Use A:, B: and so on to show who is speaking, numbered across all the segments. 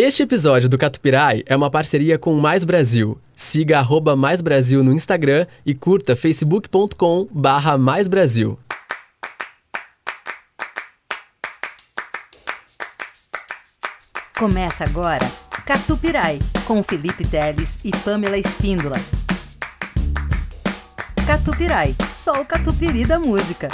A: Este episódio do Catupirai é uma parceria com Mais Brasil. Siga arroba Mais Brasil no Instagram e curta facebook.com barra Mais Brasil.
B: Começa agora Catupirai, com Felipe Teles e Pamela Espíndola. Catupirai, só o catupiry da música.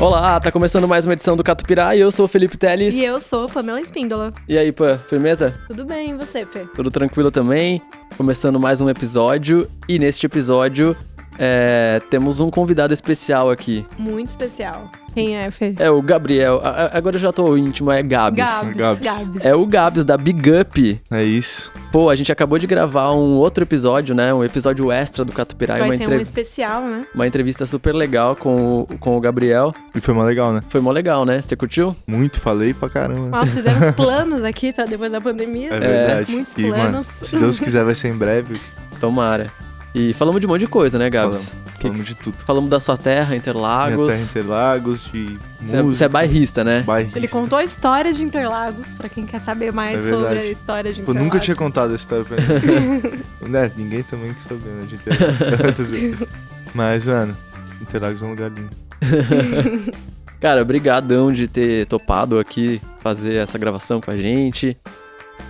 A: Olá, tá começando mais uma edição do Catupirai. Eu sou o Felipe Teles.
C: E eu sou Pamela Espíndola.
A: E aí, Pã, firmeza?
C: Tudo bem, e você, Pê?
A: Tudo tranquilo também. Começando mais um episódio. E neste episódio é, temos um convidado especial aqui.
C: Muito especial. Quem é, Fê?
A: É o Gabriel. A- a- agora eu já tô íntimo, é Gabs.
C: Gabs.
D: Gabs.
C: Gabs.
A: É o Gabs da Big Up.
D: É isso.
A: Pô, a gente acabou de gravar um outro episódio, né? Um episódio extra do Catupirai.
C: Vai
A: Uma,
C: ser
A: entre-
C: um especial, né?
A: uma entrevista super legal com o, com o Gabriel.
D: E foi mó legal, né?
A: Foi mó legal, né? Você curtiu?
D: Muito, falei pra caramba.
C: Nós fizemos planos aqui pra depois da pandemia.
D: É verdade.
C: Muitos
D: e, mano,
C: planos.
D: se Deus quiser, vai ser em breve.
A: Tomara. E falamos de um monte de coisa, né, Gabs?
D: Falamos,
A: Que
D: falamos
A: que-
D: de tudo.
A: Falamos da sua terra,
D: Minha
A: Interlagos.
D: terra Interlagos, de
A: Você é,
D: música.
A: você é bairrista, né?
D: bairrista.
C: Ele contou a história de Interlagos, pra quem quer saber mais
D: É
C: sobre a história de
D: Eu
C: Interlagos.
D: nunca tinha contado essa história pra ninguém. né? Ninguém também quer saber, né? De Interlagos. Mas, mano, Interlagos é um lugar lindo.
A: Cara, brigadão de ter topado aqui fazer essa gravação com a gente.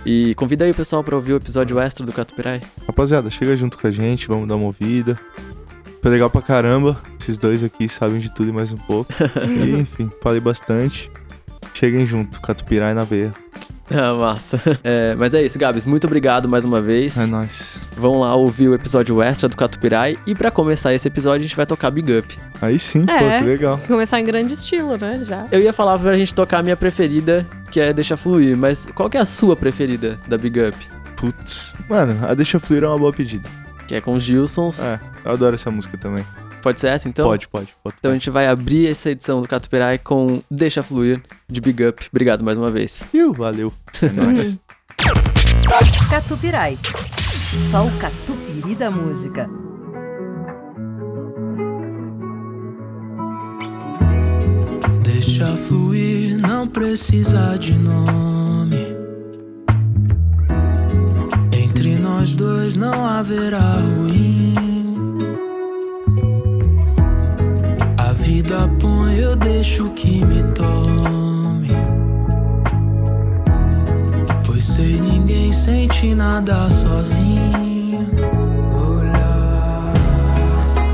A: E convida aí o pessoal pra ouvir o episódio extra do Catupirai.
D: Rapaziada, chega junto com a gente, vamos dar uma ouvida. Foi legal pra caramba. Esses dois aqui sabem de tudo e mais um pouco. E, enfim, falei bastante. Cheguem junto, Catupirai na veia.
A: Ah, massa. É, mas é isso, Gabs. Muito obrigado mais uma vez.
D: É nóis.
A: Vão lá ouvir o episódio extra do Catupirai. E pra começar esse episódio, a gente vai tocar Big Up.
D: Aí sim, pô,
C: É.
D: que legal.
C: Começar em grande estilo, né? Já.
A: Eu ia falar pra gente tocar a minha preferida, que é Deixa Fluir. Mas qual que é a sua preferida da Big Up?
D: Putz. Mano, a Deixa Fluir é uma boa pedida.
A: Que é com os Gilsons.
D: É, eu adoro essa música também.
A: Pode ser essa, então?
D: pode, pode, pode.
A: Então a gente vai abrir essa edição do Catupirai com Deixa Fluir, de Big Up. Obrigado mais uma vez.
D: Iu, valeu. É nóis.
B: Catupirai, só o catupiry da música.
E: Deixa fluir, não precisa de nome. Entre nós dois não haverá ruim. Vida põe, eu deixo que me tome. Pois sei, ninguém sente nada sozinho. Olhar.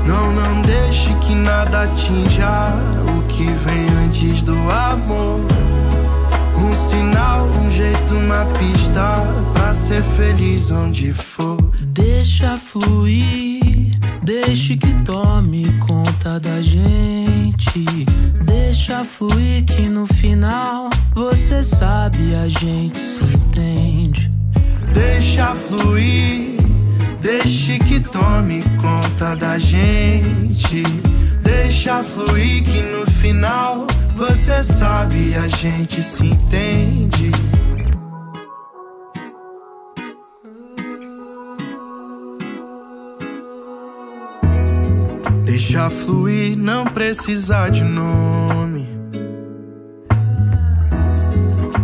E: Não, não deixe que nada atinja o que vem antes do amor. Um sinal, um jeito, uma pista pra ser feliz onde for. Deixa fluir, deixe que tome conta da gente. Deixa fluir que no final você sabe a gente se entende. Deixa fluir, deixe que tome conta da gente. Deixa fluir que no final você sabe a gente se entende. Deixa fluir, não precisa de nome.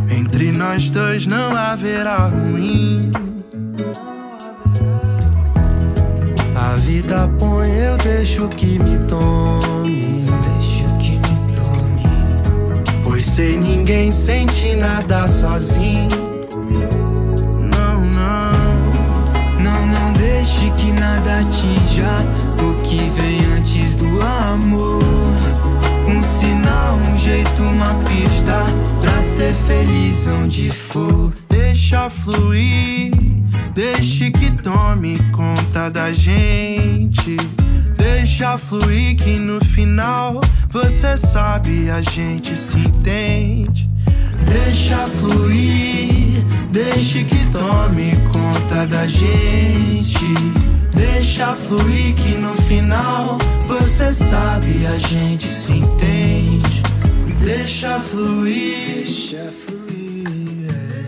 E: Entre nós dois não haverá ruim. A vida põe, eu deixo que me tome. Deixo que me tome. Pois sei, ninguém sente nada sozinho. Deixe que nada atinja o que vem antes do amor. Um sinal, um jeito, uma pista pra ser feliz onde for. Deixa fluir, deixe que tome conta da gente. Deixa fluir que no final você sabe a gente se entende. Deixa fluir, deixe que tome conta da gente. Deixa fluir que no final você sabe a gente se entende. Deixa fluir, deixa fluir, é.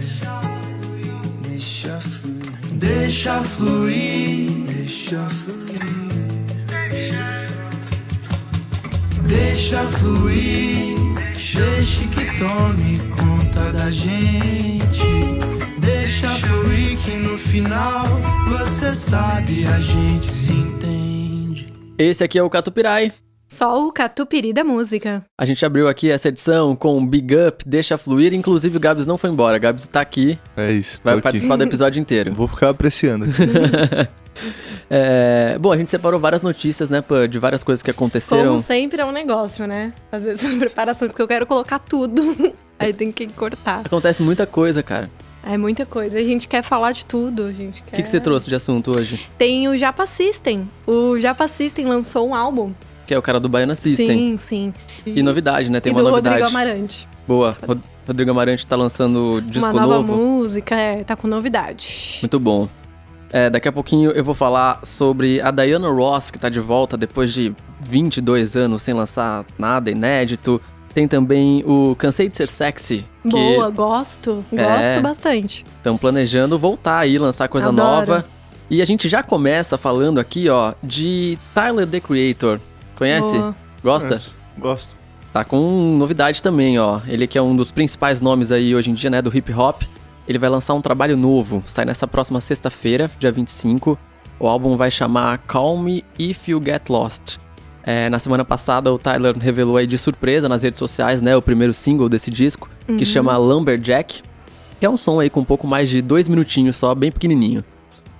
E: deixa fluir, deixa fluir, deixa fluir, deixa fluir. Deixe que tome conta da gente. Deixa fluir que no final você sabe a gente se entende.
A: Esse aqui é o Catupirai.
C: Só o catupiry da música.
A: A gente abriu aqui essa edição com Big Up, Deixa Fluir. Inclusive o Gabs não foi embora. Gabs tá aqui,
D: É isso.
A: vai
D: aqui.
A: participar do episódio inteiro.
D: Vou ficar apreciando.
A: É, bom, a gente separou várias notícias, né, de várias coisas que aconteceram.
C: Como sempre é um negócio, né? Fazer essa preparação, porque eu quero colocar tudo. Aí tem que cortar.
A: Acontece muita coisa, cara.
C: É muita coisa. A gente quer falar de tudo. A gente
A: O
C: quer...
A: que, que você trouxe de assunto hoje?
C: Tem o Japa System. O Japa System lançou um álbum.
A: Que é o cara do Baiana System.
C: Sim, sim.
A: E novidade, né? Tem
C: e
A: uma
C: do
A: novidade.
C: Rodrigo Amarante.
A: Boa. Rod- Rodrigo Amarante tá lançando disco
C: uma nova
A: novo.
C: música, é, tá com novidade.
A: Muito bom. É, daqui a pouquinho eu vou falar sobre a Diana Ross, que tá de volta depois de 22 anos sem lançar nada inédito. Tem também o Cansei de Ser Sexy, que
C: Boa, gosto.
A: É.
C: Gosto bastante.
A: estão planejando voltar aí, lançar coisa
C: Adoro.
A: nova. E a gente já começa falando aqui, ó, de Tyler, the Creator. Conhece?
C: Boa.
A: Gosta?
D: Mas Gosto.
A: Tá com novidade também, ó. Ele que é um dos principais nomes aí hoje em dia, né, do hip hop. Ele vai lançar um trabalho novo, sai nessa próxima sexta-feira, dia 25. O álbum vai chamar Call Me If You Get Lost. É, na semana passada, o Tyler revelou aí de surpresa nas redes sociais, né, o primeiro single desse disco,
C: Uhum.
A: que chama Lumberjack, que é um som aí com um pouco mais de dois minutinhos só, bem pequenininho.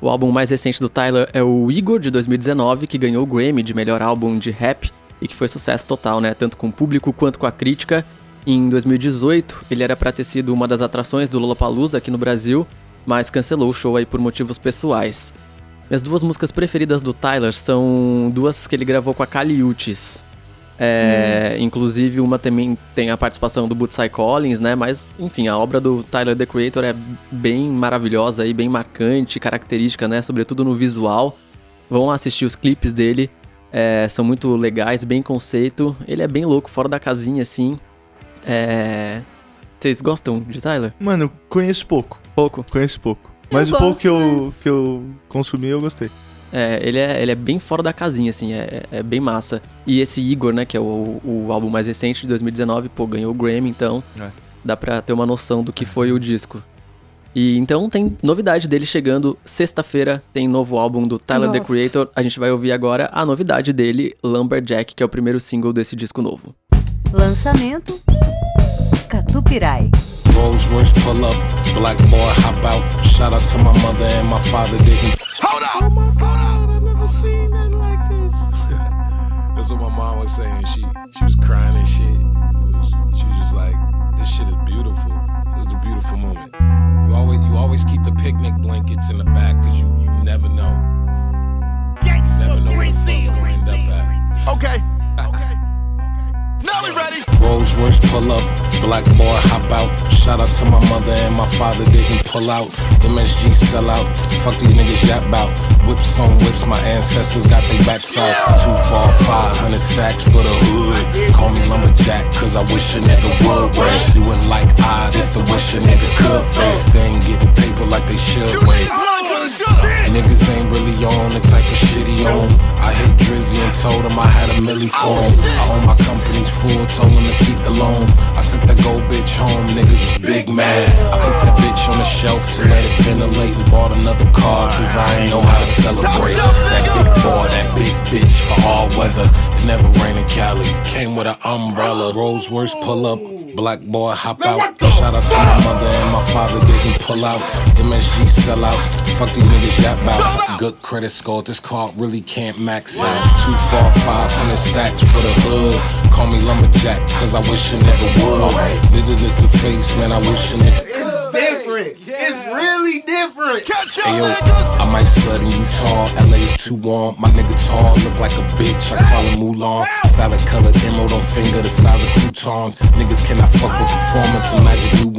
A: O álbum mais recente do Tyler é o Igor, de 2019, que ganhou o Grammy de melhor álbum de rap e que foi sucesso total, né? Tanto com o público quanto com a crítica. Em 2018, ele era pra ter sido uma das atrações do Lollapalooza aqui no Brasil, mas cancelou o show aí por motivos pessoais. Minhas duas músicas preferidas do Tyler são duas que ele gravou com a Kali Uchis. É, Inclusive, uma também tem a participação do Bootsy Collins, né? Mas, enfim, a obra do Tyler, The Creator, é bem maravilhosa e bem marcante, característica, né? Sobretudo no visual. Vão assistir os clipes dele, é, são muito legais, bem conceito. Ele é bem louco, fora da casinha, assim. É... Vocês gostam de Tyler?
D: Mano, eu conheço pouco.
A: Pouco.
D: Conheço pouco. Mas o
C: gosto,
D: pouco que eu,
C: mas-
D: que eu consumi, eu gostei.
A: É, ele é, ele é bem fora da casinha, assim, é, é bem massa. E esse Igor, né, que é o, o álbum mais recente de 2019, pô, ganhou o Grammy, então
D: É.
A: dá pra ter uma noção do que foi o disco. E então tem novidade dele chegando sexta-feira, tem novo álbum do Tyler, The
C: Gosto.
A: Creator. A gente vai ouvir agora a novidade dele, Lumberjack, que é o primeiro single desse disco novo.
B: Lançamento Catupirai.
F: Rolls Royce pull up, black boy hop out. Shout out to my mother and my father didn't. Hold up! Oh my god, I never seen nothing like this. That's what my mom was saying. She she was crying and shit. It was- She was just like, this shit is beautiful. It was a beautiful moment. You always you always keep the picnic blankets in the back because you you never know. You never know where the fuck gonna end up at.
G: Okay. Okay. Now we ready.
F: Rolls Royce pull up, black boy hop out. Shout out to my mother and my father didn't pull out. MSG sell out, fuck these niggas yap bout. Whips on whips, my ancestors got their backs out. Two fall, five hundred stacks for the hood. Call me lumberjack, cause I wish a nigga would. Race you wouldn't like I, this the wish a nigga could face. They ain't getting paper like they should. Wait. Niggas ain't really on the type of shit he on. I hit Drizzy and told him I had a milli for him. I own my company's full, told him to keep the loan. I took that gold bitch home, niggas was big mad. I put that bitch on the shelf to let it ventilate and bought another car, cause I ain't know how to celebrate. That big boy, that big bitch for all weather. It never rained in Cali, came with an umbrella. Rolls Royce pull up. Black boy hop out. Shout out to my mother and my father didn't pull out. MSG sell out. Fuck these niggas yap out. Good credit score. This card really can't max out. Two, four, five hundred stacks for the hood. Call me lumberjack, cause I wish a nigga would. Did it the face, man. I wish a nigga.
G: It's different. It's really different. Catch your
F: Hey yo. I might slut in Utah, LA is too warm. My nigga tall, look like a bitch, I call him Mulan. Salad colored emerald on finger, the size of croutons. Niggas cannot fuck with performance and magic new.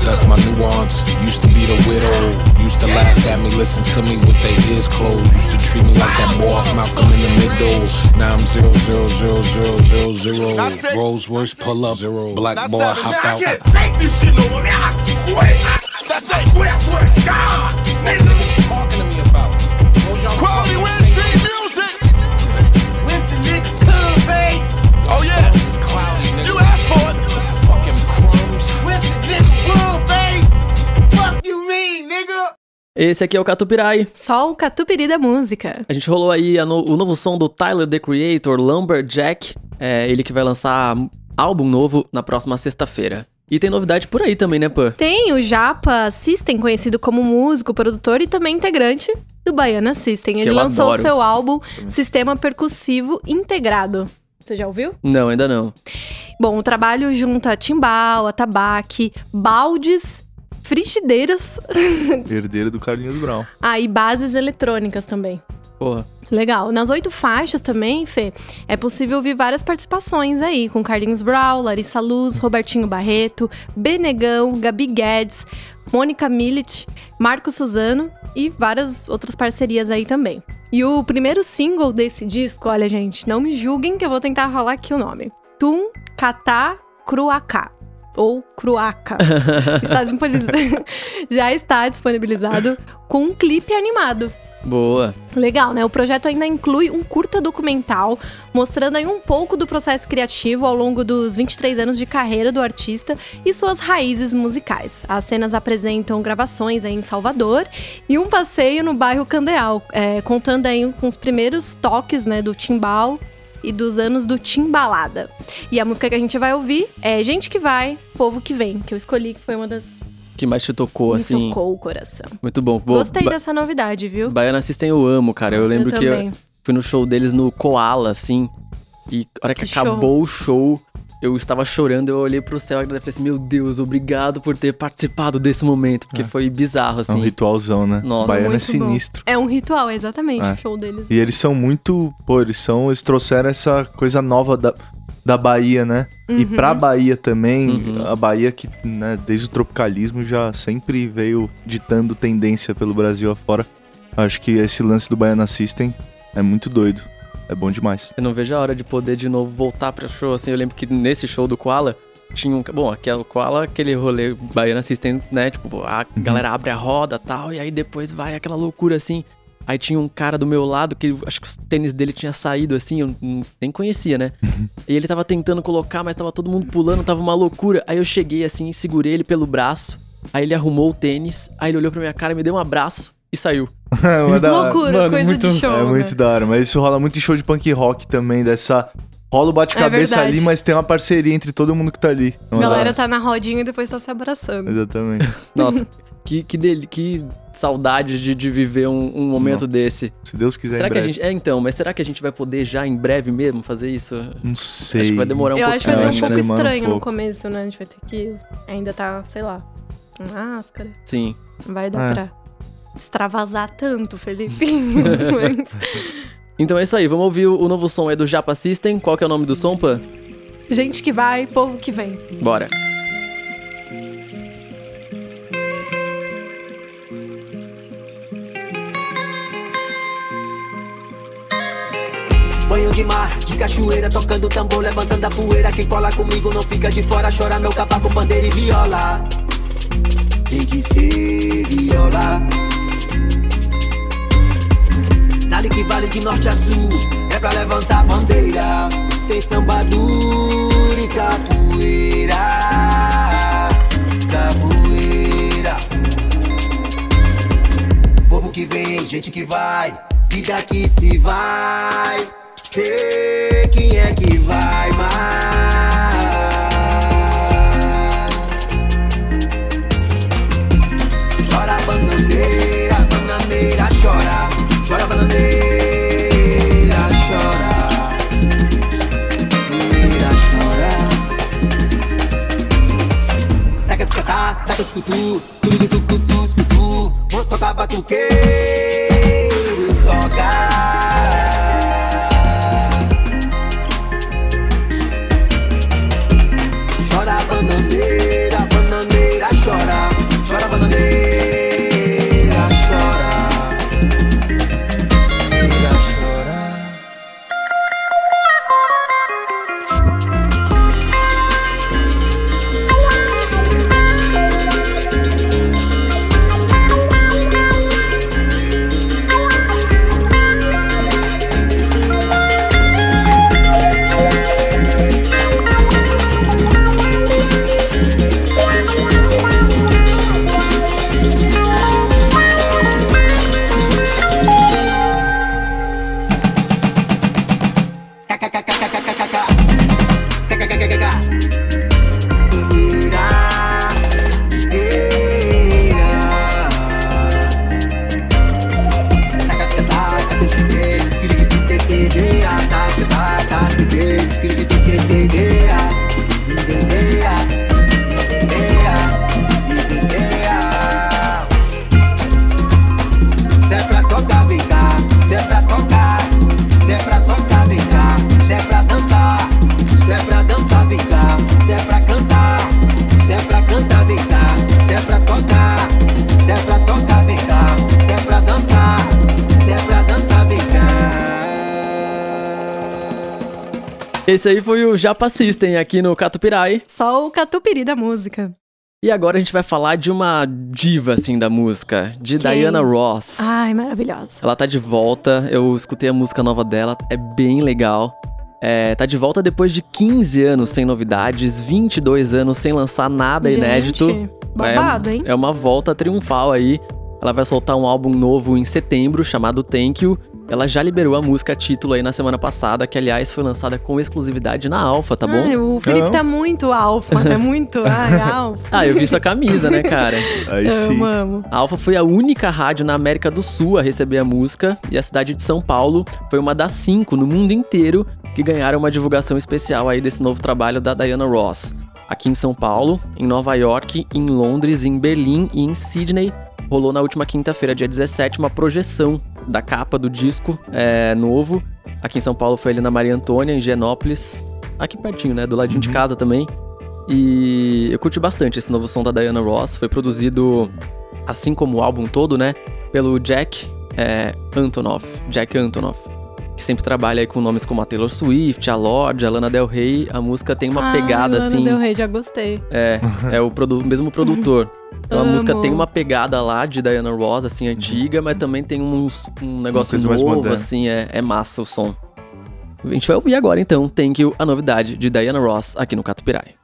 F: That's my nuance. Used to be the widow, used to laugh at me, listen to me with their ears closed. Used to treat me like that boy off Malcolm in the middle. Now I'm zero zero zero zero zero zero. Rolls Royce pull up, zero. Black boy hop
G: Now I
F: out.
G: can't take this shit no more. I quit. That's it. God,
F: talking to me about?
G: Quality Wednesday music. Nigga, cool. Oh, yeah. Cloudy, nigga. You asked for it. Fucking crumbs. Nigga, cool. Fuck you mean, nigga?
A: Esse aqui é o Catupirai.
C: Só o Catupiri da música.
A: A gente rolou aí no, o novo som do Tyler, The Creator, Lumberjack. É, ele que vai lançar álbum novo na próxima sexta-feira. E tem novidade por aí também, né, Pan?
C: Tem o Japa System, conhecido como músico, produtor e também integrante do Baiana System. Ele lançou
A: adoro.
C: o seu álbum Sistema Percussivo Integrado. Você já ouviu?
A: Não, ainda não.
C: Bom, o trabalho junta timbal, atabaque, baldes, frigideiras
D: Herdeiro do Carlinhos Brown.
C: ah, e bases eletrônicas também.
A: Porra.
C: Legal. Nas oito faixas também, Fê, é possível ouvir várias participações aí, com Carlinhos Brown, Larissa Luz, Robertinho Barreto, Benegão, Gabi Guedes, Mônica Millet, Marco Suzano e várias outras parcerias aí também. E o primeiro single desse disco, olha, gente, não me julguem que eu vou tentar rolar aqui o nome. Tum Katá Cruacá. Ou Cruaca. Está disponibilizado- já está disponibilizado com um clipe animado.
A: Boa.
C: Legal, né? O projeto ainda inclui um curta documental mostrando aí um pouco do processo criativo ao longo dos 23 anos de carreira do artista e suas raízes musicais. As cenas apresentam gravações aí em Salvador e um passeio no bairro Candeal, é, contando aí com os primeiros toques né, do timbal e dos anos do timbalada. E a música que a gente vai ouvir é Gente que Vai, Povo que Vem, que eu escolhi que foi uma das
A: que mais te tocou,
C: me
A: assim?
C: tocou o coração.
A: Muito bom.
C: Gostei
A: Ba
C: dessa novidade, viu?
A: Baiana System eu amo, cara. Eu lembro
C: eu
A: que eu fui no show deles no Koala, assim. E a hora que,
C: Que
A: acabou o show, eu estava chorando, eu olhei pro céu e falei assim, meu Deus, obrigado por ter participado desse momento, porque foi bizarro,
D: É um
A: assim.
D: ritualzão, né?
A: Nossa.
D: Baiano é
C: Muito bom.
D: sinistro.
C: É um ritual, exatamente,
D: É.
C: o show deles.
D: E eles são muito. Pô, eles são. Eles trouxeram essa coisa nova da, da Bahia, né? E
C: Uhum.
D: pra Bahia também,
A: Uhum.
D: a Bahia que, né, desde o tropicalismo já sempre veio ditando tendência pelo Brasil afora. Acho que esse lance do Baiana System é muito doido. É bom demais.
A: Eu não vejo a hora de poder de novo voltar pra show, assim. Eu lembro que nesse show do Koala, tinha um... Bom, aquele Koala, aquele rolê Baiana System, né? Tipo, a galera abre a roda e tal, e aí depois vai aquela loucura, assim. Aí tinha um cara do meu lado que acho que os tênis dele tinha saído assim, eu nem conhecia, né? e ele tava tentando colocar, mas tava todo mundo pulando, tava uma loucura. Aí eu cheguei assim, segurei ele pelo braço. Aí ele arrumou o tênis, aí ele olhou pra minha cara, me deu um abraço e saiu.
D: É
C: Loucura,
A: Mano,
C: coisa
A: muito-
C: de show.
D: É muito
C: né?
D: da hora, mas isso rola muito em show de punk rock também, dessa. Rola o bate-cabeça
C: É
D: ali, mas tem uma parceria entre todo mundo que tá ali. É
C: A galera tá na rodinha e depois tá se abraçando.
D: Exatamente.
A: Nossa, que, que, dele, que saudade de, de viver um, um momento desse.
D: Se Deus quiser,
A: Será
D: em
A: que a gente. É, então, mas será que a gente vai poder já em breve mesmo fazer isso?
D: Não sei.
A: Acho que vai demorar um
C: eu
A: pouquinho.
C: acho que vai ser
D: eu
C: um pouco
D: demora um
C: estranho no
D: pouco.
C: começo, né? A gente vai ter que ainda tá, sei lá, com máscara.
A: Sim.
C: Não vai dar
D: É.
C: pra extravasar tanto, Felipe. Mas-
A: Então é isso aí, vamos ouvir o, o novo som aí do Japa System. Qual que é o nome do som, Pan?
C: Gente que vai, povo que vem.
A: Bora.
H: Banho de mar, de cachoeira, tocando tambor, levantando a poeira. Quem cola comigo não fica de fora, chora meu cavaco, bandeira e viola. Tem que ser viola. Dali que vale de norte a sul, é pra levantar a bandeira. Tem samba duro e capoeira. Capoeira. Povo que vem, gente que vai, vida que se vai. Quem é que vai mais? Chora bananeira, bananeira, chora. Chora bananeira, chora. Bananeira, chora. Taca escatar, taca escutu, tudo tudo tudo escutu. Vou tocar batuqueiro,
A: Esse aí foi o Japa System aqui no Catupirai.
C: Só o catupiry da música.
A: E agora a gente vai falar de uma diva, assim, da música. De
C: Quem?
A: Diana Ross.
C: Ai, maravilhosa.
A: Ela tá de volta, eu escutei a música nova dela, é bem legal. É, tá de volta depois de 15 anos sem novidades, 22 anos sem lançar nada inédito.
C: Gente, babado, hein?
A: É uma volta triunfal aí. Ela vai soltar um álbum novo em setembro chamado Thank You. Ela já liberou a música título aí na semana passada, que aliás foi lançada com exclusividade na Alpha, tá bom?
C: Ai, o Felipe
D: Não.
C: tá muito alfa, né? Muito. Ai, alfa.
A: Ah, eu vi sua camisa, né, cara?
D: Aí sim.
C: Amo, amo.
A: A Alpha foi a única rádio na América do Sul a receber a música e a cidade de São Paulo foi uma das cinco no mundo inteiro que ganharam uma divulgação especial aí desse novo trabalho da Diana Ross. Aqui em São Paulo, em Nova York, em Londres, em Berlim e em Sydney, rolou na última quinta-feira, dia 17, uma projeção da capa do disco é, novo. Aqui em São Paulo foi ali na Maria Antônia, em Genópolis, aqui pertinho, né, do ladinho de casa também. E eu curti bastante esse novo som da Diana Ross. Foi produzido, assim como o álbum todo, né? Pelo Jack é, Antonoff. Jack Antonoff. Que sempre trabalha aí com nomes como a Taylor Swift, a Lorde, a Lana Del Rey. A música tem uma
C: Ai,
A: pegada
C: Lana
A: assim.
C: Del Rey, já gostei.
A: É, é o produ- mesmo produtor. Então a música tem uma pegada lá de Diana Ross, assim, antiga, mas também tem uns, um negócio novo, assim, é, é massa o som. A gente vai ouvir agora, então, Thank You, a novidade de Diana Ross aqui no Catupirai.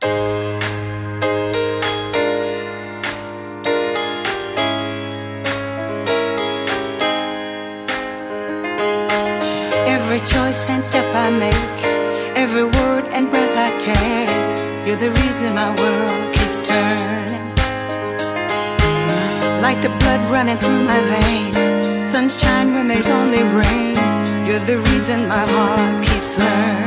I: Every choice and step I make, every word and breath I take, you're the reason my world the blood running through my veins, sunshine when there's only rain, you're the reason my heart keeps learning.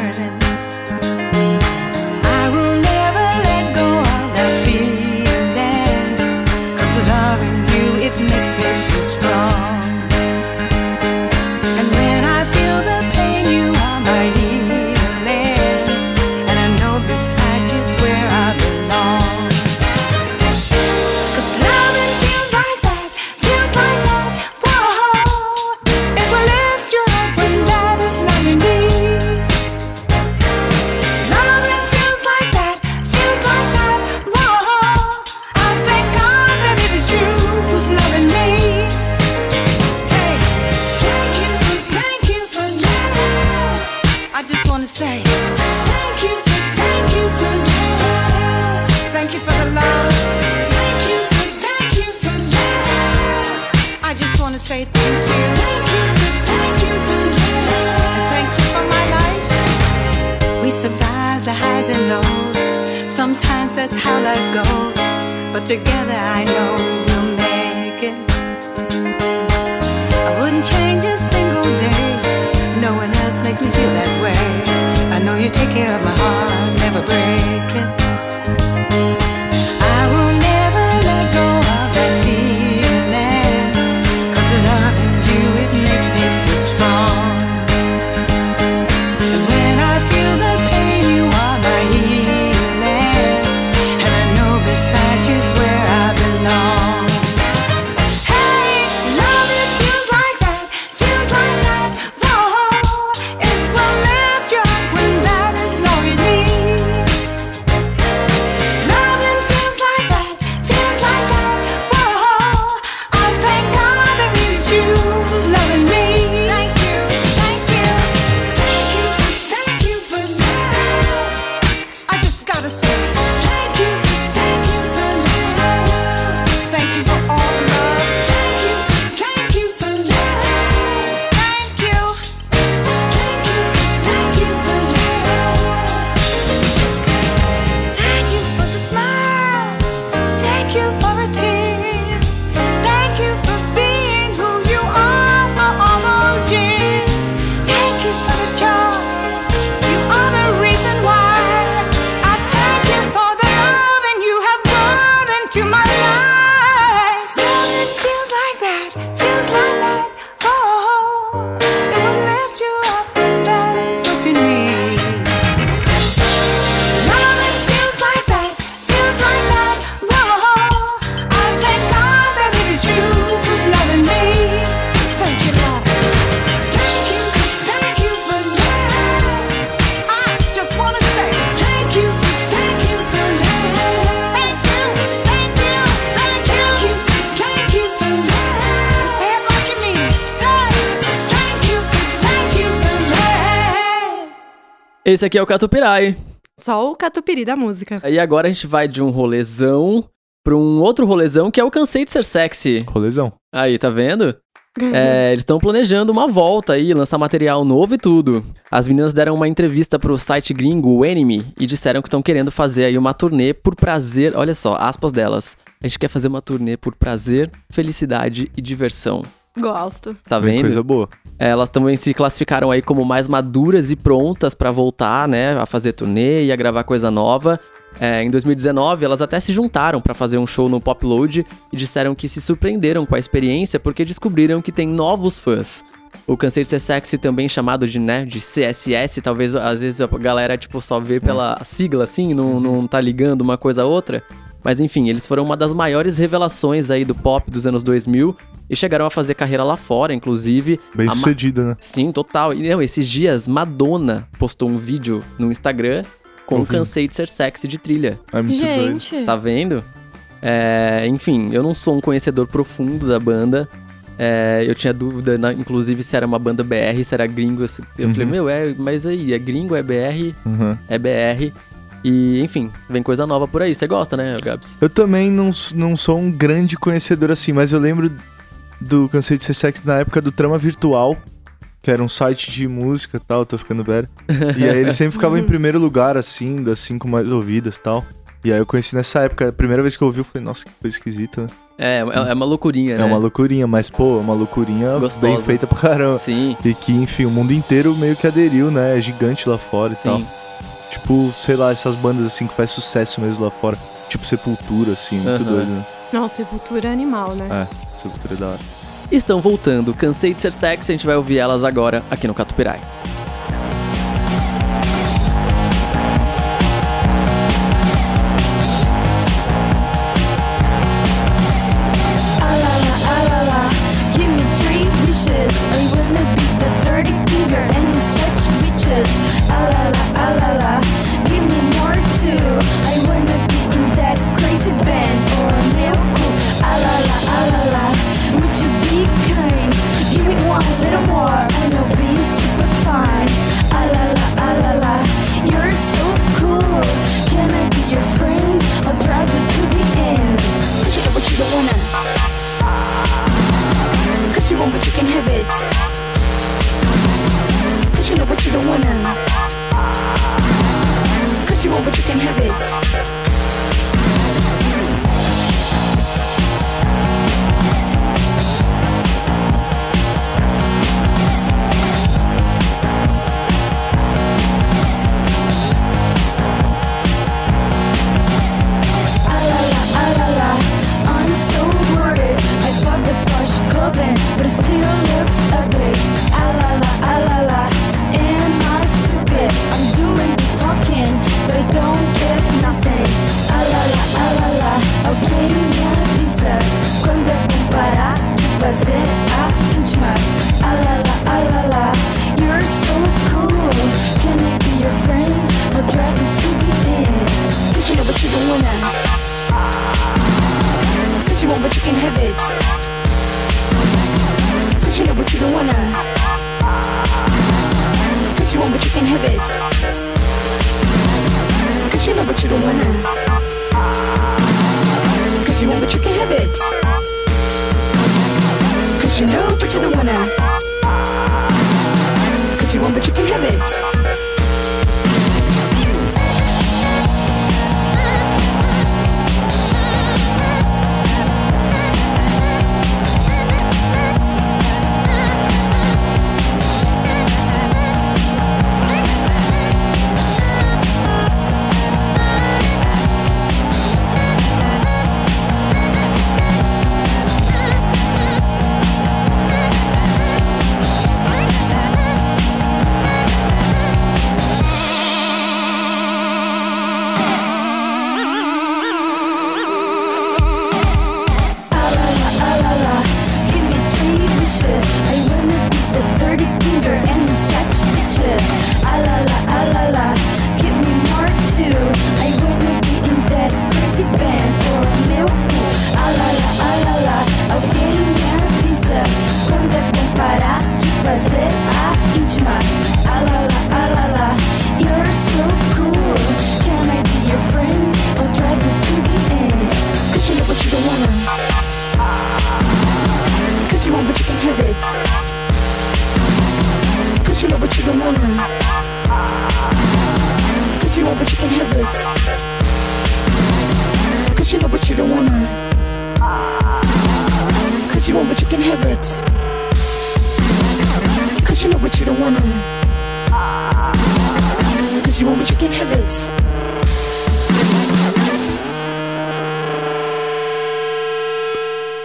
A: Esse aqui é o Catupirai.
C: Só o catupiry da música.
A: E agora a gente vai de um rolezão pra um outro rolezão que é o Cansei de Ser Sexy.
D: Rolezão.
A: Aí, tá vendo? É, eles estão planejando uma volta aí, lançar material novo e tudo. As meninas deram uma entrevista pro site gringo, o Enemy, e disseram que estão querendo fazer aí uma turnê por prazer. Olha só, aspas delas. A gente quer fazer uma turnê por prazer, felicidade e diversão.
C: Gosto.
A: Tá vendo?
D: Coisa boa.
A: É, Elas também se classificaram aí como mais maduras e prontas pra voltar, né, a fazer turnê e a gravar coisa nova. É, em 2019, elas até se juntaram pra fazer um show no Pop Load e disseram que se surpreenderam com a experiência porque descobriram que tem novos fãs. O Cansei de Ser Sexy, também chamado de, né, de CSS, talvez às vezes a galera tipo só vê pela sigla assim, não, não tá ligando uma coisa a outra. Mas enfim, eles foram uma das maiores revelações aí do pop dos anos 2000 e chegaram a fazer carreira lá fora, inclusive.
D: Bem sucedida, né?
A: Sim, total. E não, esses dias, Madonna postou um vídeo no Instagram com o
D: Ouvindo.
A: Cansei de Ser Sexy de trilha.
D: É muito doido.
C: Gente,
A: Tá vendo? É, enfim, eu não sou um conhecedor profundo da banda. É, eu tinha dúvida, na- inclusive, se era uma banda BR, se era gringo. Eu
D: Uhum.
A: falei, meu, é, mas aí, é gringo, é BR,
D: Uhum.
A: é BR. E, enfim, vem coisa nova por aí. Você gosta, né, Gabs?
D: Eu também não, não sou um grande conhecedor assim, mas eu lembro do Cansei de Ser Sexy na época do Trama Virtual, que era um site de música e tal, tô ficando velho. E aí ele sempre ficava em primeiro lugar, assim, das cinco mais ouvidas e tal. E aí eu conheci nessa época, a primeira vez que eu ouvi, eu falei, nossa, que coisa esquisita, né?
A: É, é, é uma loucurinha,
D: É
A: né?
D: uma loucurinha, mas, pô, é uma loucurinha
A: Gostosa.
D: bem feita pra caramba.
A: Sim,
D: E que, enfim, o mundo inteiro meio que aderiu, né? É gigante lá fora e tal.
A: sim.
D: Tipo, sei lá, essas bandas assim que faz sucesso mesmo lá fora. Tipo Sepultura, assim, muito
A: Aham.
D: doido, né?
C: Nossa, sepultura é animal, né?
D: É, Sepultura é da hora.
A: Estão voltando. Cansei de Ser Sexy, a gente vai ouvir elas agora aqui no Catupirai.
J: Give me three wishes. I wanna be you want but you can have it Cause you know but you don't wanna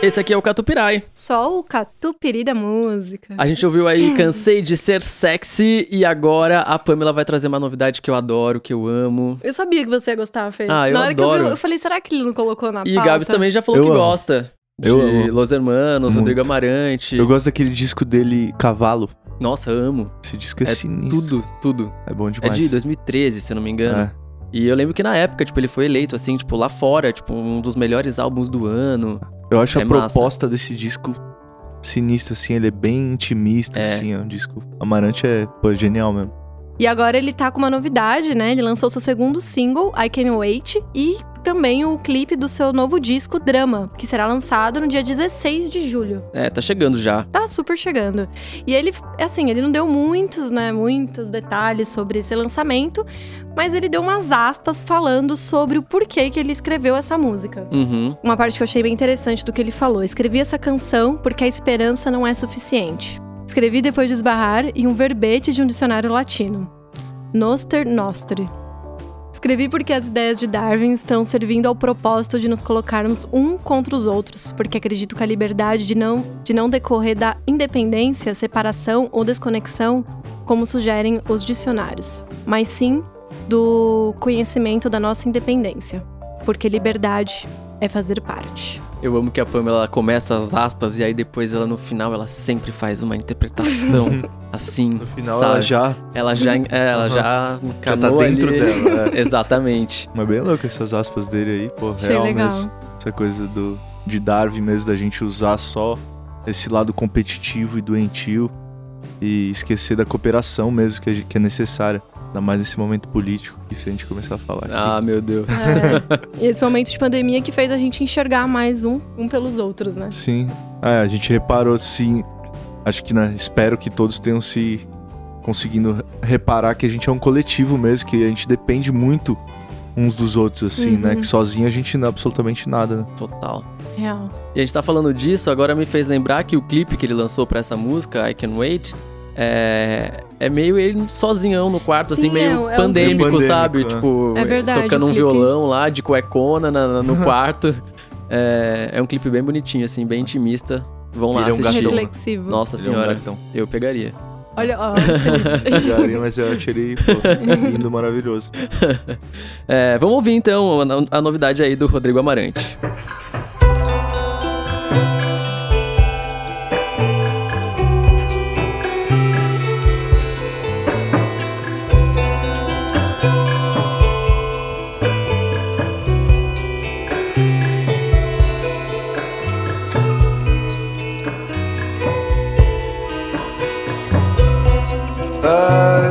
A: Esse aqui é o Catupirai.
C: Só o catupiry da música.
A: A gente ouviu aí Cansei de Ser Sexy e agora a Pamela vai trazer uma novidade que eu adoro, que eu amo.
C: Eu sabia que você ia gostar, Fê.
A: Ah, eu
C: Na hora que eu
A: adoro.
C: vi, eu falei, será que ele não colocou na
A: E
C: pauta?
A: Gabs também já falou
D: Eu
A: que
D: amo.
A: gosta. De
D: Eu amo.
A: Los Hermanos,
D: Muito.
A: Rodrigo Amarante.
D: Eu gosto daquele disco dele, Cavalo.
A: Nossa, amo.
D: Esse disco é,
A: É
D: sinistro.
A: Tudo, tudo.
D: É bom
A: É
D: demais.
A: de 2013, se eu não me engano.
D: É.
A: E eu lembro que na época, tipo, ele foi eleito, assim, tipo, lá fora, tipo, um dos melhores álbuns do ano.
D: Eu acho
A: É
D: a
A: massa.
D: proposta desse disco sinistra, assim. Ele é bem intimista,
A: É.
D: assim. É um disco... Amarante é, pô, genial mesmo.
C: E agora ele tá com uma novidade, né? Ele lançou seu segundo single, I Can Wait, e também o clipe do seu novo disco, Drama, que será lançado no dia 16 de julho.
A: É, tá chegando já.
C: Tá super chegando. E ele, assim, ele não deu muitos, né, muitos detalhes sobre esse lançamento, mas ele deu umas aspas falando sobre o porquê que ele escreveu essa música.
A: Uhum.
C: Uma parte que eu achei bem interessante do que ele falou. Escrevi essa canção porque a esperança não é suficiente. Escrevi depois de esbarrar em um verbete de um dicionário latino. Noster nostri. Escrevi porque as ideias de Darwin estão servindo ao propósito de nos colocarmos um contra os outros, porque acredito que a liberdade de não, de não decorrer da independência, separação ou desconexão, como sugerem os dicionários, mas sim do conhecimento da nossa independência, porque liberdade é fazer parte.
A: Eu amo que a Pamela começa as aspas e aí depois ela no final ela sempre faz uma interpretação assim.
D: No final
A: sabe?
D: ela já,
A: Ela já, é, ela
D: Aham.
A: já
D: já tá dentro
A: ali.
D: dela. É.
A: Exatamente.
D: Mas bem louco essas aspas dele aí, pô,
C: Achei
D: real
C: legal.
D: mesmo. Essa coisa do, de Darwin mesmo, da gente usar só esse lado competitivo e doentio e esquecer da cooperação mesmo que é necessária. Ainda mais nesse momento político, que se a gente começar a falar aqui.
A: Ah, meu Deus.
C: É. E esse momento de pandemia que fez a gente enxergar mais um, um pelos outros, né?
D: Sim. É, a gente reparou, sim. Acho que, né, espero que todos tenham se conseguindo reparar que a gente é um coletivo mesmo, que a gente depende muito uns dos outros, assim, né?
C: Uhum.
D: Que sozinho a gente não é absolutamente nada, né?
A: Total.
C: Real.
A: E a gente tá falando disso, agora me fez lembrar que o clipe que ele lançou pra essa música, I Can Wait, é, é meio ele sozinhão no quarto, assim,
C: Sim,
A: meio
C: é um- é um
A: pandêmico, sabe?
D: Pandêmico, é.
A: Tipo,
C: É verdade,
A: tocando um
C: clipe-
A: violão lá de cuecona na- na- no quarto. É, é um clipe bem bonitinho, assim, bem intimista. Vão lá
D: Ele é um
A: assistir.
D: gatão, né?
C: Reflexivo.
A: Nossa
D: Ele é um
A: senhora,
D: gatão.
A: eu pegaria.
C: Olha, ó.
D: Pegaria, mas eu achei ele, lindo, maravilhoso.
A: É, vamos ouvir então a, a novidade aí do Rodrigo Amarante.
E: I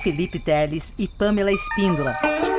B: Felipe Teles e Pamela Espíndola.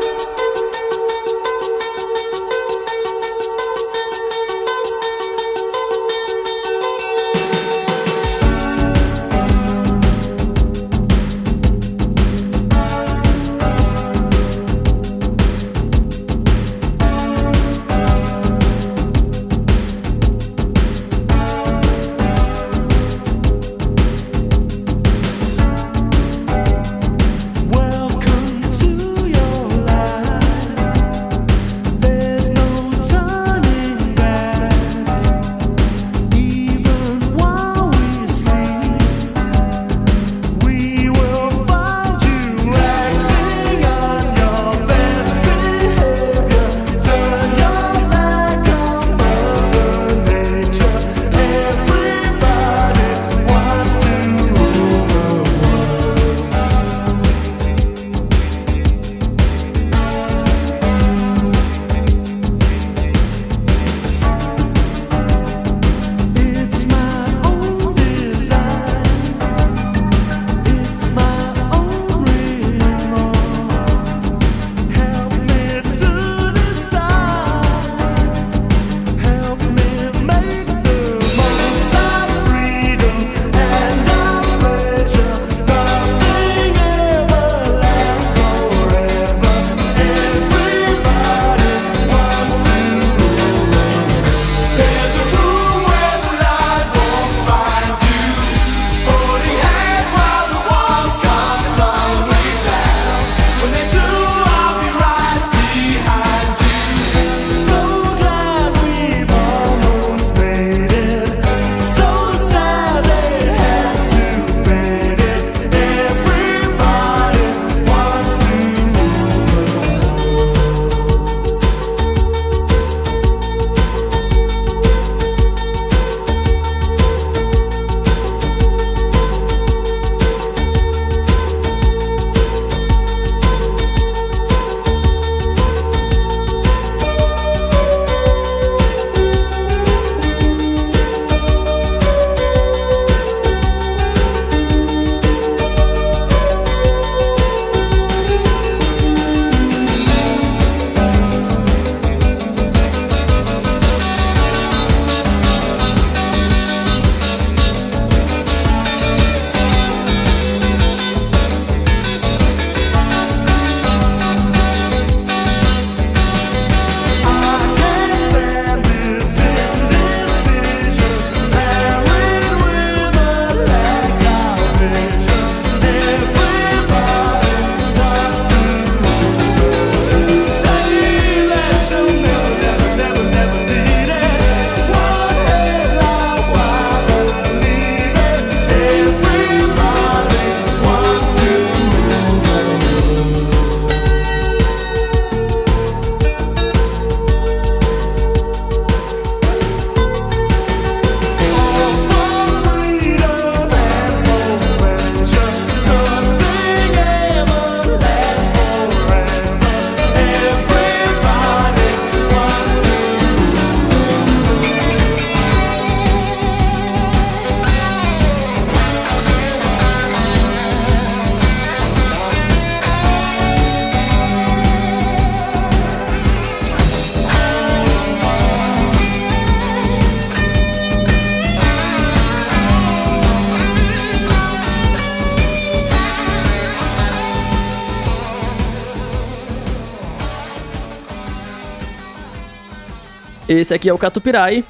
A: Esse aqui é o Catupirai.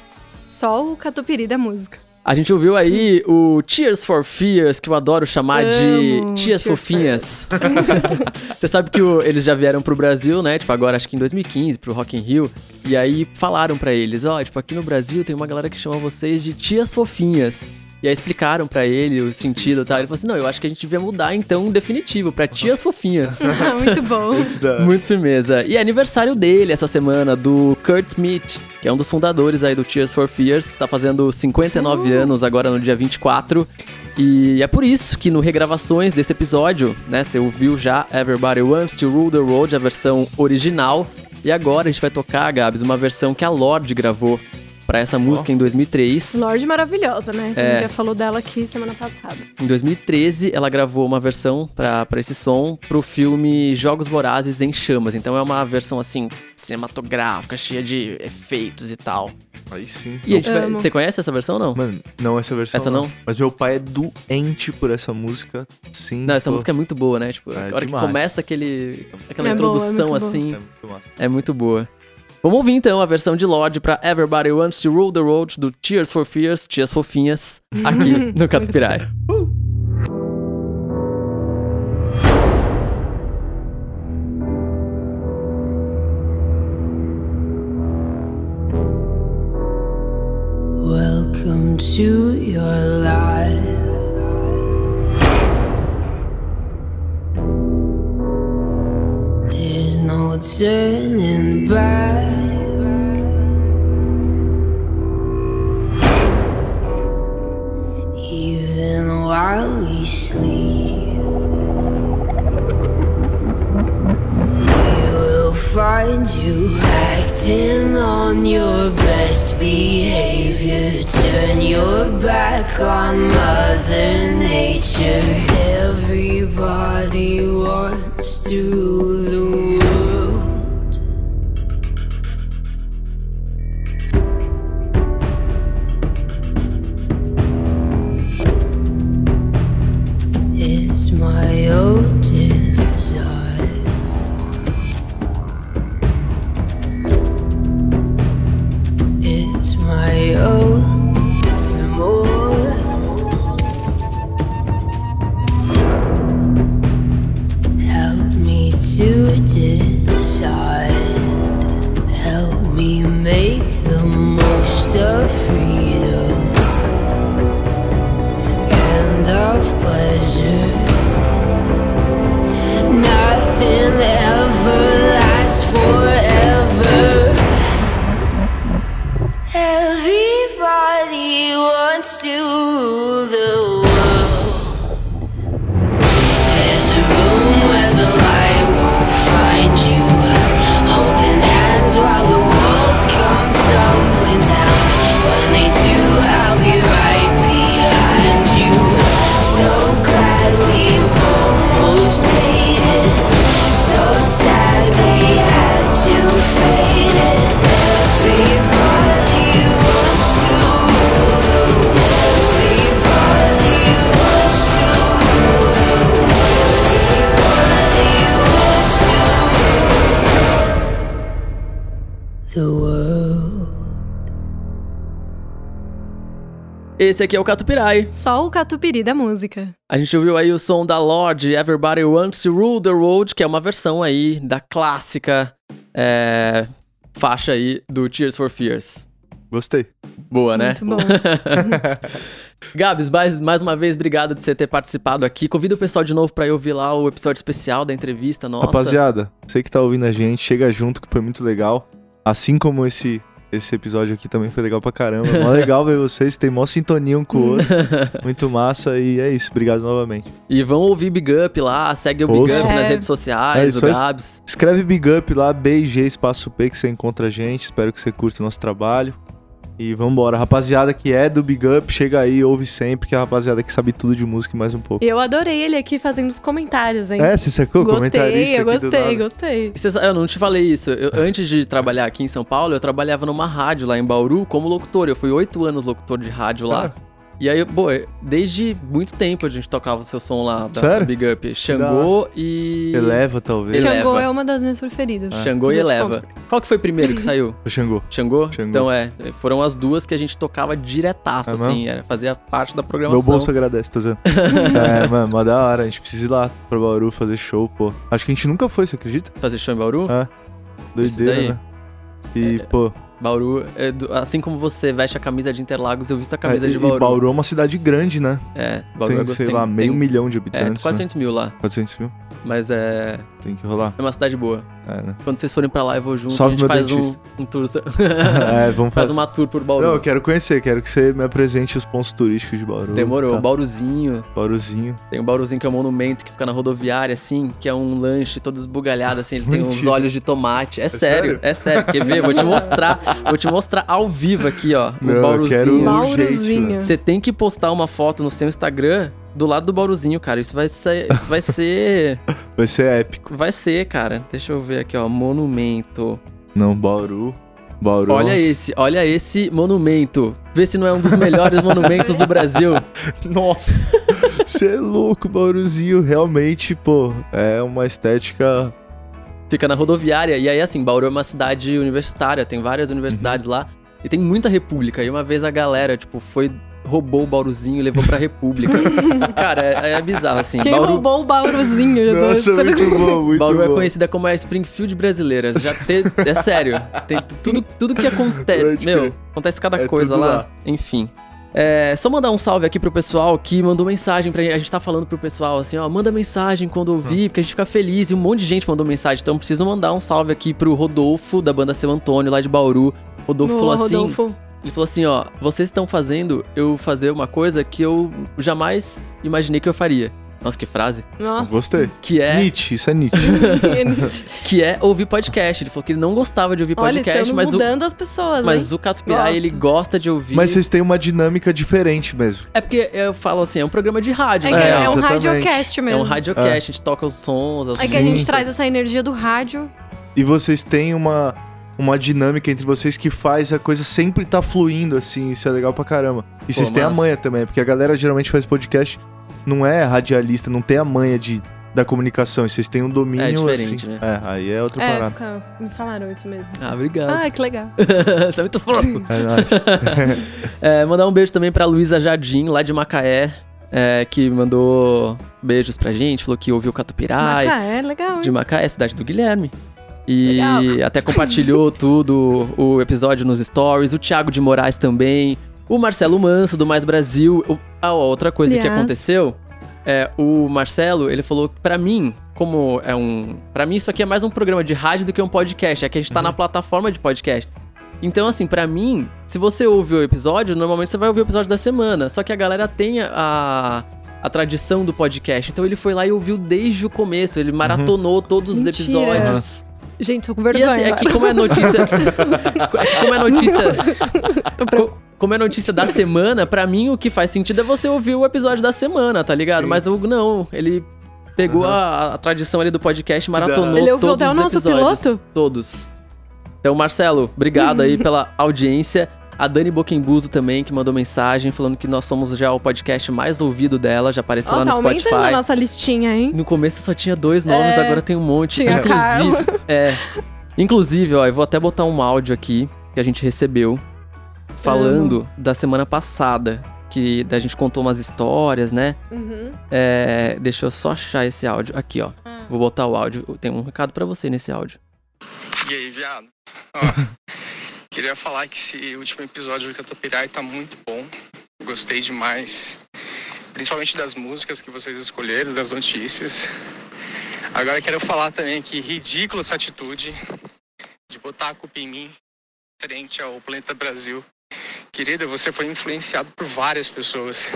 C: Só o catupiry da música.
A: A gente ouviu aí o Tears for Fears, que eu adoro chamar
C: Amo
A: de Tias Fofinhas. Você sabe que o- eles já vieram pro Brasil, né? Tipo, agora acho que em 2015, pro Rock in Rio. E aí falaram pra eles, ó, tipo, aqui no Brasil tem uma galera que chama vocês de Tias Fofinhas. E aí explicaram pra ele o sentido e tal. Ele falou assim, não, eu acho que a gente devia mudar então definitivo pra Tias Fofinhas.
C: Muito bom.
A: Muito firmeza. E é aniversário dele essa semana, do Kurt Smith, que é um dos fundadores aí do Tears for Fears. Tá fazendo 59 anos agora no dia 24. E é por isso que no regravações desse episódio, né, você ouviu já Everybody Wants to Rule the World, a versão original. E agora a gente vai tocar, Gabs, uma versão que a Lorde gravou pra essa música em 2003.
C: Lorde maravilhosa, né? A
A: É.
C: gente já falou dela aqui semana passada.
A: Em 2013, ela gravou uma versão pra pra esse som pro filme Jogos Vorazes em Chamas. Então é uma versão assim cinematográfica, cheia de efeitos e tal.
D: Aí sim.
A: E a gente vai- você conhece essa versão ou não?
D: Mano, não essa versão.
A: Essa não?
D: Mas meu pai é doente por essa música. Sim.
A: Não, essa
D: pô.
A: música é muito boa, né? Tipo,
D: É
A: a hora
D: demais.
A: que começa aquele, aquela
C: É boa, é
A: introdução
C: muito boa.
A: assim,
D: É
A: é muito boa. Vamos ouvir então a versão de Lorde pra Everybody Wants to Rule the Road do Tears for Fears, Tias Fofinhas, aqui no Catupirai.
K: Welcome to your life. Turning back. Even while we sleep, we will find you acting on your best behavior. Turn your back on Mother Nature. Everybody wants to rule die.
A: Esse aqui é o Catupirai.
C: Só o catupiry da música.
A: A gente ouviu aí o som da Lorde, Everybody Wants to Rule the Road, que é uma versão aí da clássica é, faixa aí do Tears for Fears.
D: Gostei.
A: Boa, né?
C: Muito bom.
A: Gabs, mais, mais uma vez, obrigado de você ter participado aqui. Convida o pessoal de novo pra ir ouvir lá o episódio especial da entrevista nossa.
D: Rapaziada, você que tá ouvindo a gente, chega junto que foi muito legal. Assim como esse, esse episódio aqui também foi legal pra caramba. Mó legal ver vocês, tem mó sintonia um com o outro. Muito massa e é isso. Obrigado novamente.
A: E vão ouvir Big Up lá, segue o Big. Up nas
C: É.
A: redes
D: É,
A: sociais,
D: isso
A: o
D: é-
A: Gabs.
D: Escreve Big Up lá, BG Espaço P, que você encontra a gente. Espero que você curta o nosso trabalho. E vambora. Rapaziada que é do Big Up, chega aí, ouve sempre, que é a rapaziada que sabe tudo de música e mais um pouco.
C: Eu adorei ele aqui fazendo os comentários, hein?
D: É, você sacou?
C: Gostei,
D: Comentarista
C: eu gostei, gostei.
A: E eu não te falei isso. Eu- antes de trabalhar aqui em São Paulo, eu trabalhava numa rádio lá em Bauru como locutor. Eu fui oito anos locutor de rádio lá.
D: Ah.
A: E aí, pô, desde muito tempo a gente tocava o seu som lá da,
D: Sério?
A: da Big Up. Xangô e.
D: Eleva, talvez.
A: Eleva.
C: Xangô é uma das minhas preferidas.
A: Xangô e Eleva. Qual que foi o primeiro que saiu?
D: O Xangô.
A: Xangô?
D: Xangô.
A: Então é, foram as duas que a gente tocava diretaço,
D: É
A: assim, era, fazia parte da
D: Meu
A: programação.
D: bolso agradece, tá vendo? é, mano, mó da hora. A gente precisa ir lá pra Bauru fazer show, pô. Acho que a gente nunca foi, você acredita?
A: Fazer show em Bauru?
D: É. Doideira,
A: ir.
D: né? E, pô.
A: Bauru, é do- assim como você veste a camisa de Interlagos, eu visto a camisa
D: é,
A: de
D: e
A: Bauru.
D: Bauru é uma cidade grande, né?
A: É, Bauru
D: tem,
A: é
D: sei
A: tem-
D: lá, meio
A: tem-
D: milhão de
A: É,
D: habitantes.
A: 400 mil lá.
D: Né? 400 mil?
A: Mas é.
D: Tem que rolar.
A: É uma cidade boa.
D: É, né?
A: Quando vocês forem pra lá, eu vou junto.
D: Salve
A: a gente
D: meu
A: faz um,
D: dentista.
A: um tour.
D: é, vamos
A: faz
D: fazer.
A: uma tour por Bauru.
D: Não, eu quero conhecer, quero que você me apresente os pontos turísticos de Bauru.
A: Demorou.
D: tá?
A: Bauruzinho.
D: Bauruzinho.
A: Tem um Bauruzinho que é um monumento que fica na rodoviária, assim, que é um lanche todo esbugalhado, assim. Ele tem uns olhos de tomate. É,
D: sério?
A: sério, é sério. Quer ver? Vou te mostrar. Vou te mostrar ao vivo aqui, ó.
D: Não,
A: o
D: eu
A: Bauruzinho.
D: quero um
C: Bauruzinho.
D: jeito,
A: Você tem que postar uma foto no seu Instagram do lado do Bauruzinho, cara. Isso vai ser. Isso vai ser.
D: Vai ser épico.
A: vai ser, cara. Deixa eu ver aqui, ó. Monumento.
D: Não, Bauru. Bauru.
A: Olha
D: nossa.
A: esse, olha esse monumento. Vê se não é um dos melhores monumentos do Brasil.
D: Nossa. Você é louco, Bauruzinho. Realmente, pô, é uma estética.
A: Fica na rodoviária. E aí, assim, Bauru é uma cidade universitária, tem várias universidades lá. E tem muita república. E uma vez a galera, tipo, foi. Roubou o Bauruzinho e levou pra República. Cara, é, é bizarro, assim.
C: Quem
A: Bauru,
C: roubou o Bauruzinho? Eu tô
D: Nossa,
C: esperando-
D: muito bom, muito
A: Bauru
D: bom.
A: é conhecida como a Springfield brasileira. Já te- é sério. Tem tu- tudo, tudo que acontece. Meu, acontece cada
D: É
A: coisa lá.
D: lá.
A: Enfim. É, só mandar um salve aqui pro pessoal que mandou mensagem pra gente. A gente tá falando pro pessoal assim, ó, manda mensagem quando ouvir, porque a gente fica feliz. E um monte de gente mandou mensagem. Então preciso mandar um salve aqui pro Rodolfo, da banda Seu Antônio, lá de Bauru. Rodolfo
C: Boa,
A: falou assim.
C: Rodolfo.
A: Ele falou assim, ó, vocês estão fazendo eu fazer uma coisa que eu jamais imaginei que eu faria. Nossa, que frase.
C: Nossa.
D: Gostei.
A: Que é,
D: Nietzsche, isso é Nietzsche.
A: que é ouvir podcast. Ele falou que ele não gostava de ouvir
C: Olha,
A: podcast, mas o,
C: mudando as pessoas,
A: mas
C: hein?
A: o Catupirai,
C: Gosto.
A: ele gosta de ouvir.
D: Mas vocês têm uma dinâmica diferente mesmo.
A: É porque eu falo assim, é um programa de rádio,
C: É, que
A: real.
C: é um radiocast
A: É
C: mesmo.
A: um radiocast, a gente toca os sons, as
C: É que a gente traz essa energia do rádio.
D: E vocês têm uma, uma dinâmica entre vocês que faz a coisa sempre tá fluindo, assim. Isso é legal pra caramba. E vocês têm a manha também, porque a galera geralmente faz podcast, não é radialista, não tem a manha de, da comunicação. E vocês têm um domínio,
A: É diferente,
D: assim.
A: né?
D: É, aí é outra
C: É,
D: parada.
C: fica- me falaram isso mesmo.
A: Ah, obrigado.
C: Ah, que legal.
A: Você é muito fofo.
D: É nóis.
A: É, mandar um beijo também pra Luísa Jardim, lá de Macaé, é, que mandou beijos pra gente, falou que ouviu o Catupirai.
C: Macaé, legal, hein?
A: de Macaé, cidade do Guilherme. E
C: Legal.
A: até compartilhou tudo, o episódio nos stories. O Thiago de Moraes também. O Marcelo Manso, do Mais Brasil. O- a outra coisa que
C: Aliás.
A: aconteceu é o Marcelo, ele falou que pra mim, como é um. Pra mim, isso aqui é mais um programa de rádio do que um podcast. É que a gente tá na plataforma de podcast. Então, assim, pra mim, se você ouve o episódio, normalmente você vai ouvir o episódio da semana. Só que a galera tem a, a tradição do podcast. Então ele foi lá e ouviu desde o começo. Ele maratonou todos os
C: Mentira.
A: episódios.
C: Gente, tô com
A: E
C: vergonha.
A: assim, é que
C: agora.
A: como é notícia. como é notícia.
C: Tô
A: co- Como é notícia da semana, pra mim o que faz sentido é você ouvir o episódio da semana, tá ligado?
D: Sim.
A: Mas o não, ele pegou a, a tradição ali do podcast, maratonou
C: Ele ouviu
A: todos
C: até o
A: os
C: nosso
A: episódios.
C: piloto?
A: Todos. Então, Marcelo, obrigado aí pela audiência. A Dani Boquembuso também, que mandou mensagem falando que nós somos já o podcast mais ouvido dela, já apareceu
C: Ó,
A: lá
C: tá
A: no
C: aumentando
A: Spotify.
C: a nossa listinha, hein?
A: No começo só tinha dois nomes,
C: É,
A: agora tem um monte.
C: tinha
A: Inclusive, é. Inclusive, ó, eu vou até botar um áudio aqui que a gente recebeu falando da semana passada. Que a gente contou umas histórias, né?
C: Uhum.
A: É, deixa eu só achar esse áudio. Aqui, ó.
C: Ah.
A: Vou botar o áudio. Tem um recado pra você nesse áudio.
L: E aí, viado? Ó, queria falar que esse último episódio do Catupirai tá muito bom. Gostei demais. Principalmente das músicas que vocês escolheram, das notícias. Agora quero falar também que ridícula essa atitude de botar a culpa em mim frente ao Planeta Brasil. Querida, você foi influenciado por várias pessoas.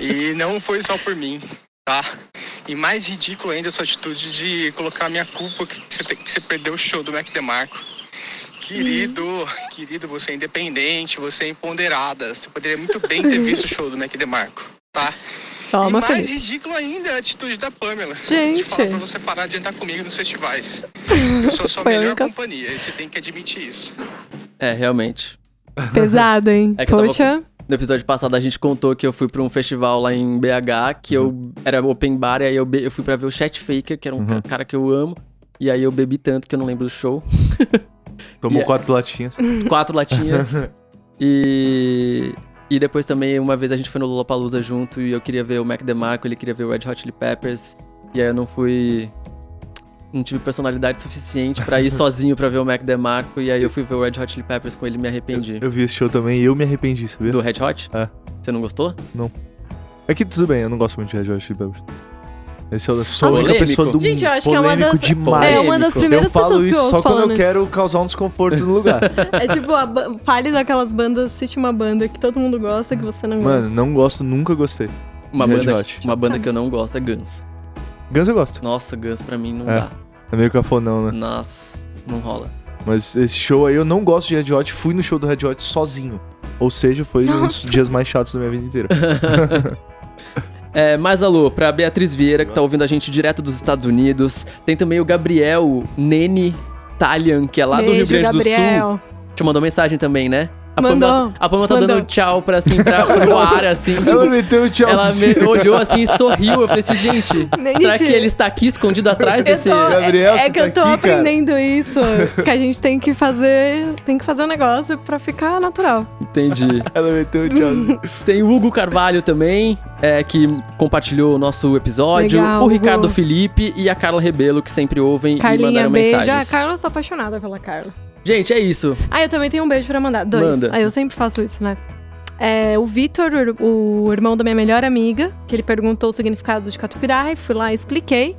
L: E não foi só por mim, tá? E mais ridículo ainda a sua atitude de colocar a minha culpa que você, que você perdeu o show do Mac DeMarco. Querido, querido, você é independente, você é empoderada. Você poderia muito bem ter visto o show do Mac DeMarco, tá?
C: Toma,
L: e mais ridículo ainda é a atitude da Pamela.
C: Gente.
L: De falar pra você parar de andar comigo nos festivais. Eu sou a sua melhor
C: única-
L: companhia e você tem que admitir isso.
A: É, realmente.
C: Pesado, hein?
A: É tava
C: Poxa.
A: No episódio passado a gente contou que eu fui pra um festival lá em BH, que eu era open bar, e aí eu, be- eu fui pra ver o Chet Faker, que era um ca- cara que eu amo. E aí eu bebi tanto que eu não lembro do show.
D: Tomou quatro latinhas.
A: Quatro latinhas. e. E depois também, uma vez a gente foi no Lollapalooza junto e eu queria ver o Mac DeMarco, ele queria ver o Red Hot Chili Peppers. E aí eu não fui. Não tive personalidade suficiente pra ir sozinho pra ver o Mac DeMarco. E aí eu fui ver o Red Hot Chili Peppers com ele e me arrependi.
D: Eu vi esse show também e eu me arrependi, sabia?
A: Do Red Hot?
D: É.
A: Você não gostou?
D: Não. É que tudo bem, eu não gosto muito de Red Hot Chili Peppers. Esse é o sou a
A: Nossa,
D: única pessoa do
C: Gente, eu acho que é uma das-
D: demais.
C: é uma das primeiras
D: eu falo
C: pessoas que
D: isso
C: eu
D: só
C: ouço
D: quando eu quero causar um desconforto no lugar.
C: É tipo, a fale daquelas bandas, cite uma banda que todo mundo gosta que você não
D: Mano, não gosto, nunca gostei.
A: Uma banda, uma banda que eu não gosto é Guns.
D: Guns eu gosto.
A: Nossa, Guns pra mim não
D: É.
A: dá.
D: É meio cafonão, né?
A: Nossa, não rola.
D: Mas esse show aí eu não gosto de Red Hot, fui no show do Red Hot sozinho. Ou seja, foi um dos
C: Nossa.
D: dias mais chatos da minha vida inteira.
A: É, mais alô, pra Beatriz Vieira, que tá ouvindo a gente direto dos Estados Unidos. Tem também o Gabriel Nene Talian, que é lá do Rio
C: Beijo,
A: Grande do
C: Gabriel.
A: Sul. Te mandou mensagem também, né? A
C: Mandou,
A: Pamela, a Pamela tá
C: mandou.
A: dando tchau pra, assim, pra, pro ar, assim.
D: Ela
A: tipo,
D: meteu o tchau.
A: ela me olhou assim e sorriu. Eu falei assim, gente,
C: Nem
A: será
C: gente.
A: que ele está aqui escondido atrás
C: Eu
A: desse...
C: tô-
D: Gabriel,
C: é, é que eu
D: tá
C: tô
D: aqui, cara.
C: aprendendo isso, que a gente tem que fazer, tem que fazer um negócio pra ficar natural.
A: Entendi.
D: Ela meteu o tchau.
A: Tem o Hugo Carvalho também, é, que compartilhou o nosso episódio.
C: Legal,
A: o
C: Hugo.
A: Ricardo Felipe e a Carla Rebelo, que sempre ouvem e
C: Carlinha,
A: mandaram
C: beijo. Ah,
A: mensagens.
C: Carla, eu sou apaixonada pela Carla.
A: Gente, é isso.
C: Ah, eu também tenho um beijo pra mandar. Dois.
A: Manda.
C: Ah, eu sempre faço isso, né? É, o Vitor, o, irmão da minha melhor amiga, que ele perguntou o significado de Catupirai, fui lá e expliquei.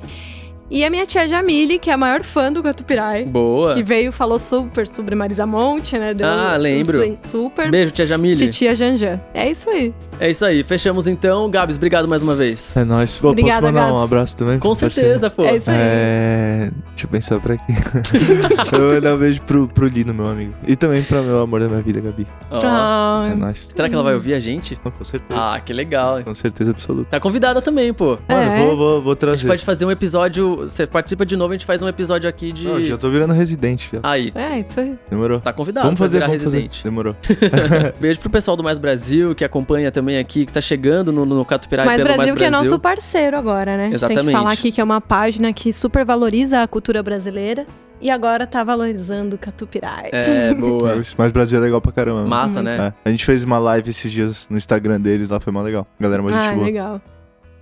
C: E a minha tia Jamile, que é a maior fã do Catupirai.
A: Boa.
C: Que veio, falou super sobre Marisa Monte, né? Deu-
A: Ah, lembro.
C: Super.
A: Beijo, tia Jamile.
C: Titia Janjan. É isso aí.
A: É isso aí. Fechamos então. Gabs, obrigado mais uma vez.
D: É nóis. Pô,
C: Obrigada,
D: posso mandar um
C: Gabs.
D: abraço também?
A: Com certeza, pô.
C: É isso aí.
D: É... Deixa eu pensar pra aqui. eu vou mandar um beijo pro, pro Lino, meu amigo. E também pra meu amor da minha vida, Gabi.
A: Ó,
C: Ah,
D: É nóis.
A: Será que ela vai ouvir a gente?
D: Com certeza.
A: Ah, que legal.
D: Com certeza absoluta.
A: Tá convidada também, pô.
D: Mano,
C: É.
D: vou, vou, vou
A: A gente
D: trazer.
A: pode fazer um episódio. Você participa de novo, a gente faz um episódio aqui de.
D: Não, já tô virando residente. Já.
A: Aí,
C: é isso aí.
D: Demorou.
A: tá convidado
D: vamos
A: pra
D: fazer,
A: virar
D: vamos fazer.
A: residente.
D: Demorou.
A: Beijo pro pessoal do Mais Brasil, que acompanha também aqui, que tá chegando no, no Catupirai
C: Mais
A: pelo
C: Brasil,
A: Mais
C: que é
A: Brasil.
C: nosso parceiro agora, né? A gente tem
A: Exatamente.
C: que falar aqui que é uma página que super valoriza a cultura brasileira e agora tá valorizando o Catupirai.
A: É, boa.
D: Mas Brasil é legal pra caramba.
A: Massa, né?
D: É. A gente fez uma live esses dias no Instagram deles lá, foi mó legal. Galera, uma gente
C: Ah,
D: boa.
C: legal.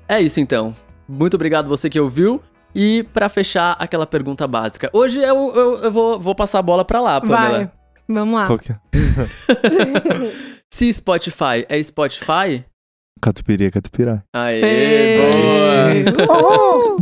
A: É isso então. Muito obrigado você que ouviu. E pra fechar aquela pergunta básica. Hoje eu, eu, eu vou, vou passar a bola pra lá, Pamela.
C: Vai. Vamos lá.
D: Qual que é?
A: Se Spotify é Spotify.
D: Catupiry é Catupirai.
A: Aê,
C: Ei.
A: boa!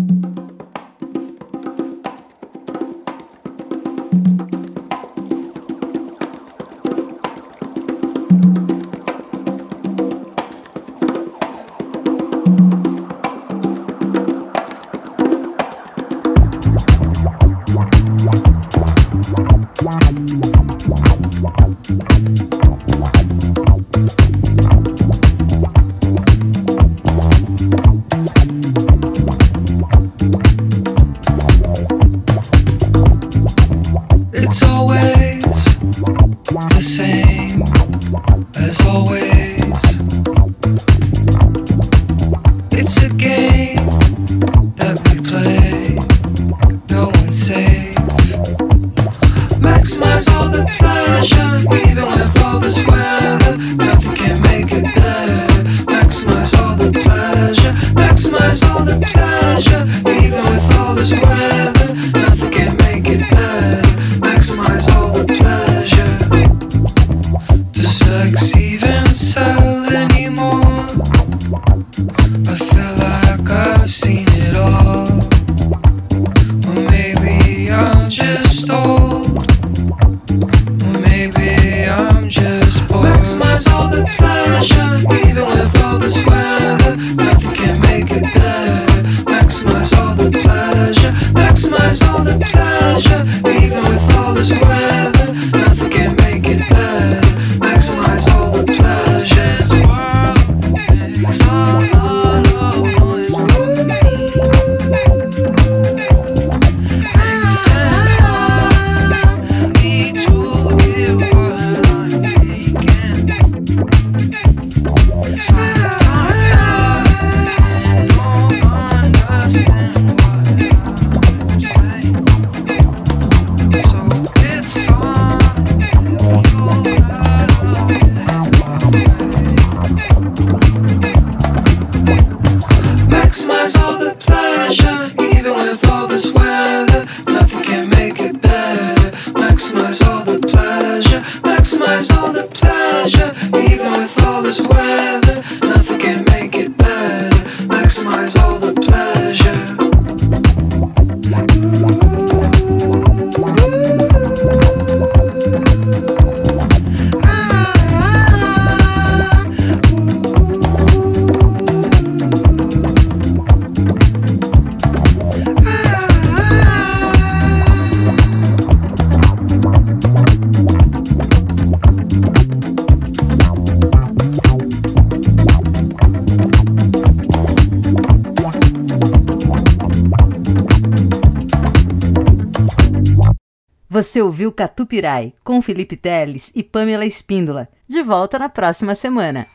B: Você ouviu Catupirai, com Felipe Teles e Pamela Espíndola. De volta na próxima semana.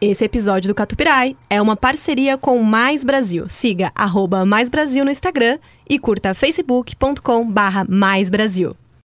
C: Esse episódio do Catupirai é uma parceria com Mais Brasil. Siga arroba Mais Brasil no Instagram e curta facebook.com barra Mais Brasil.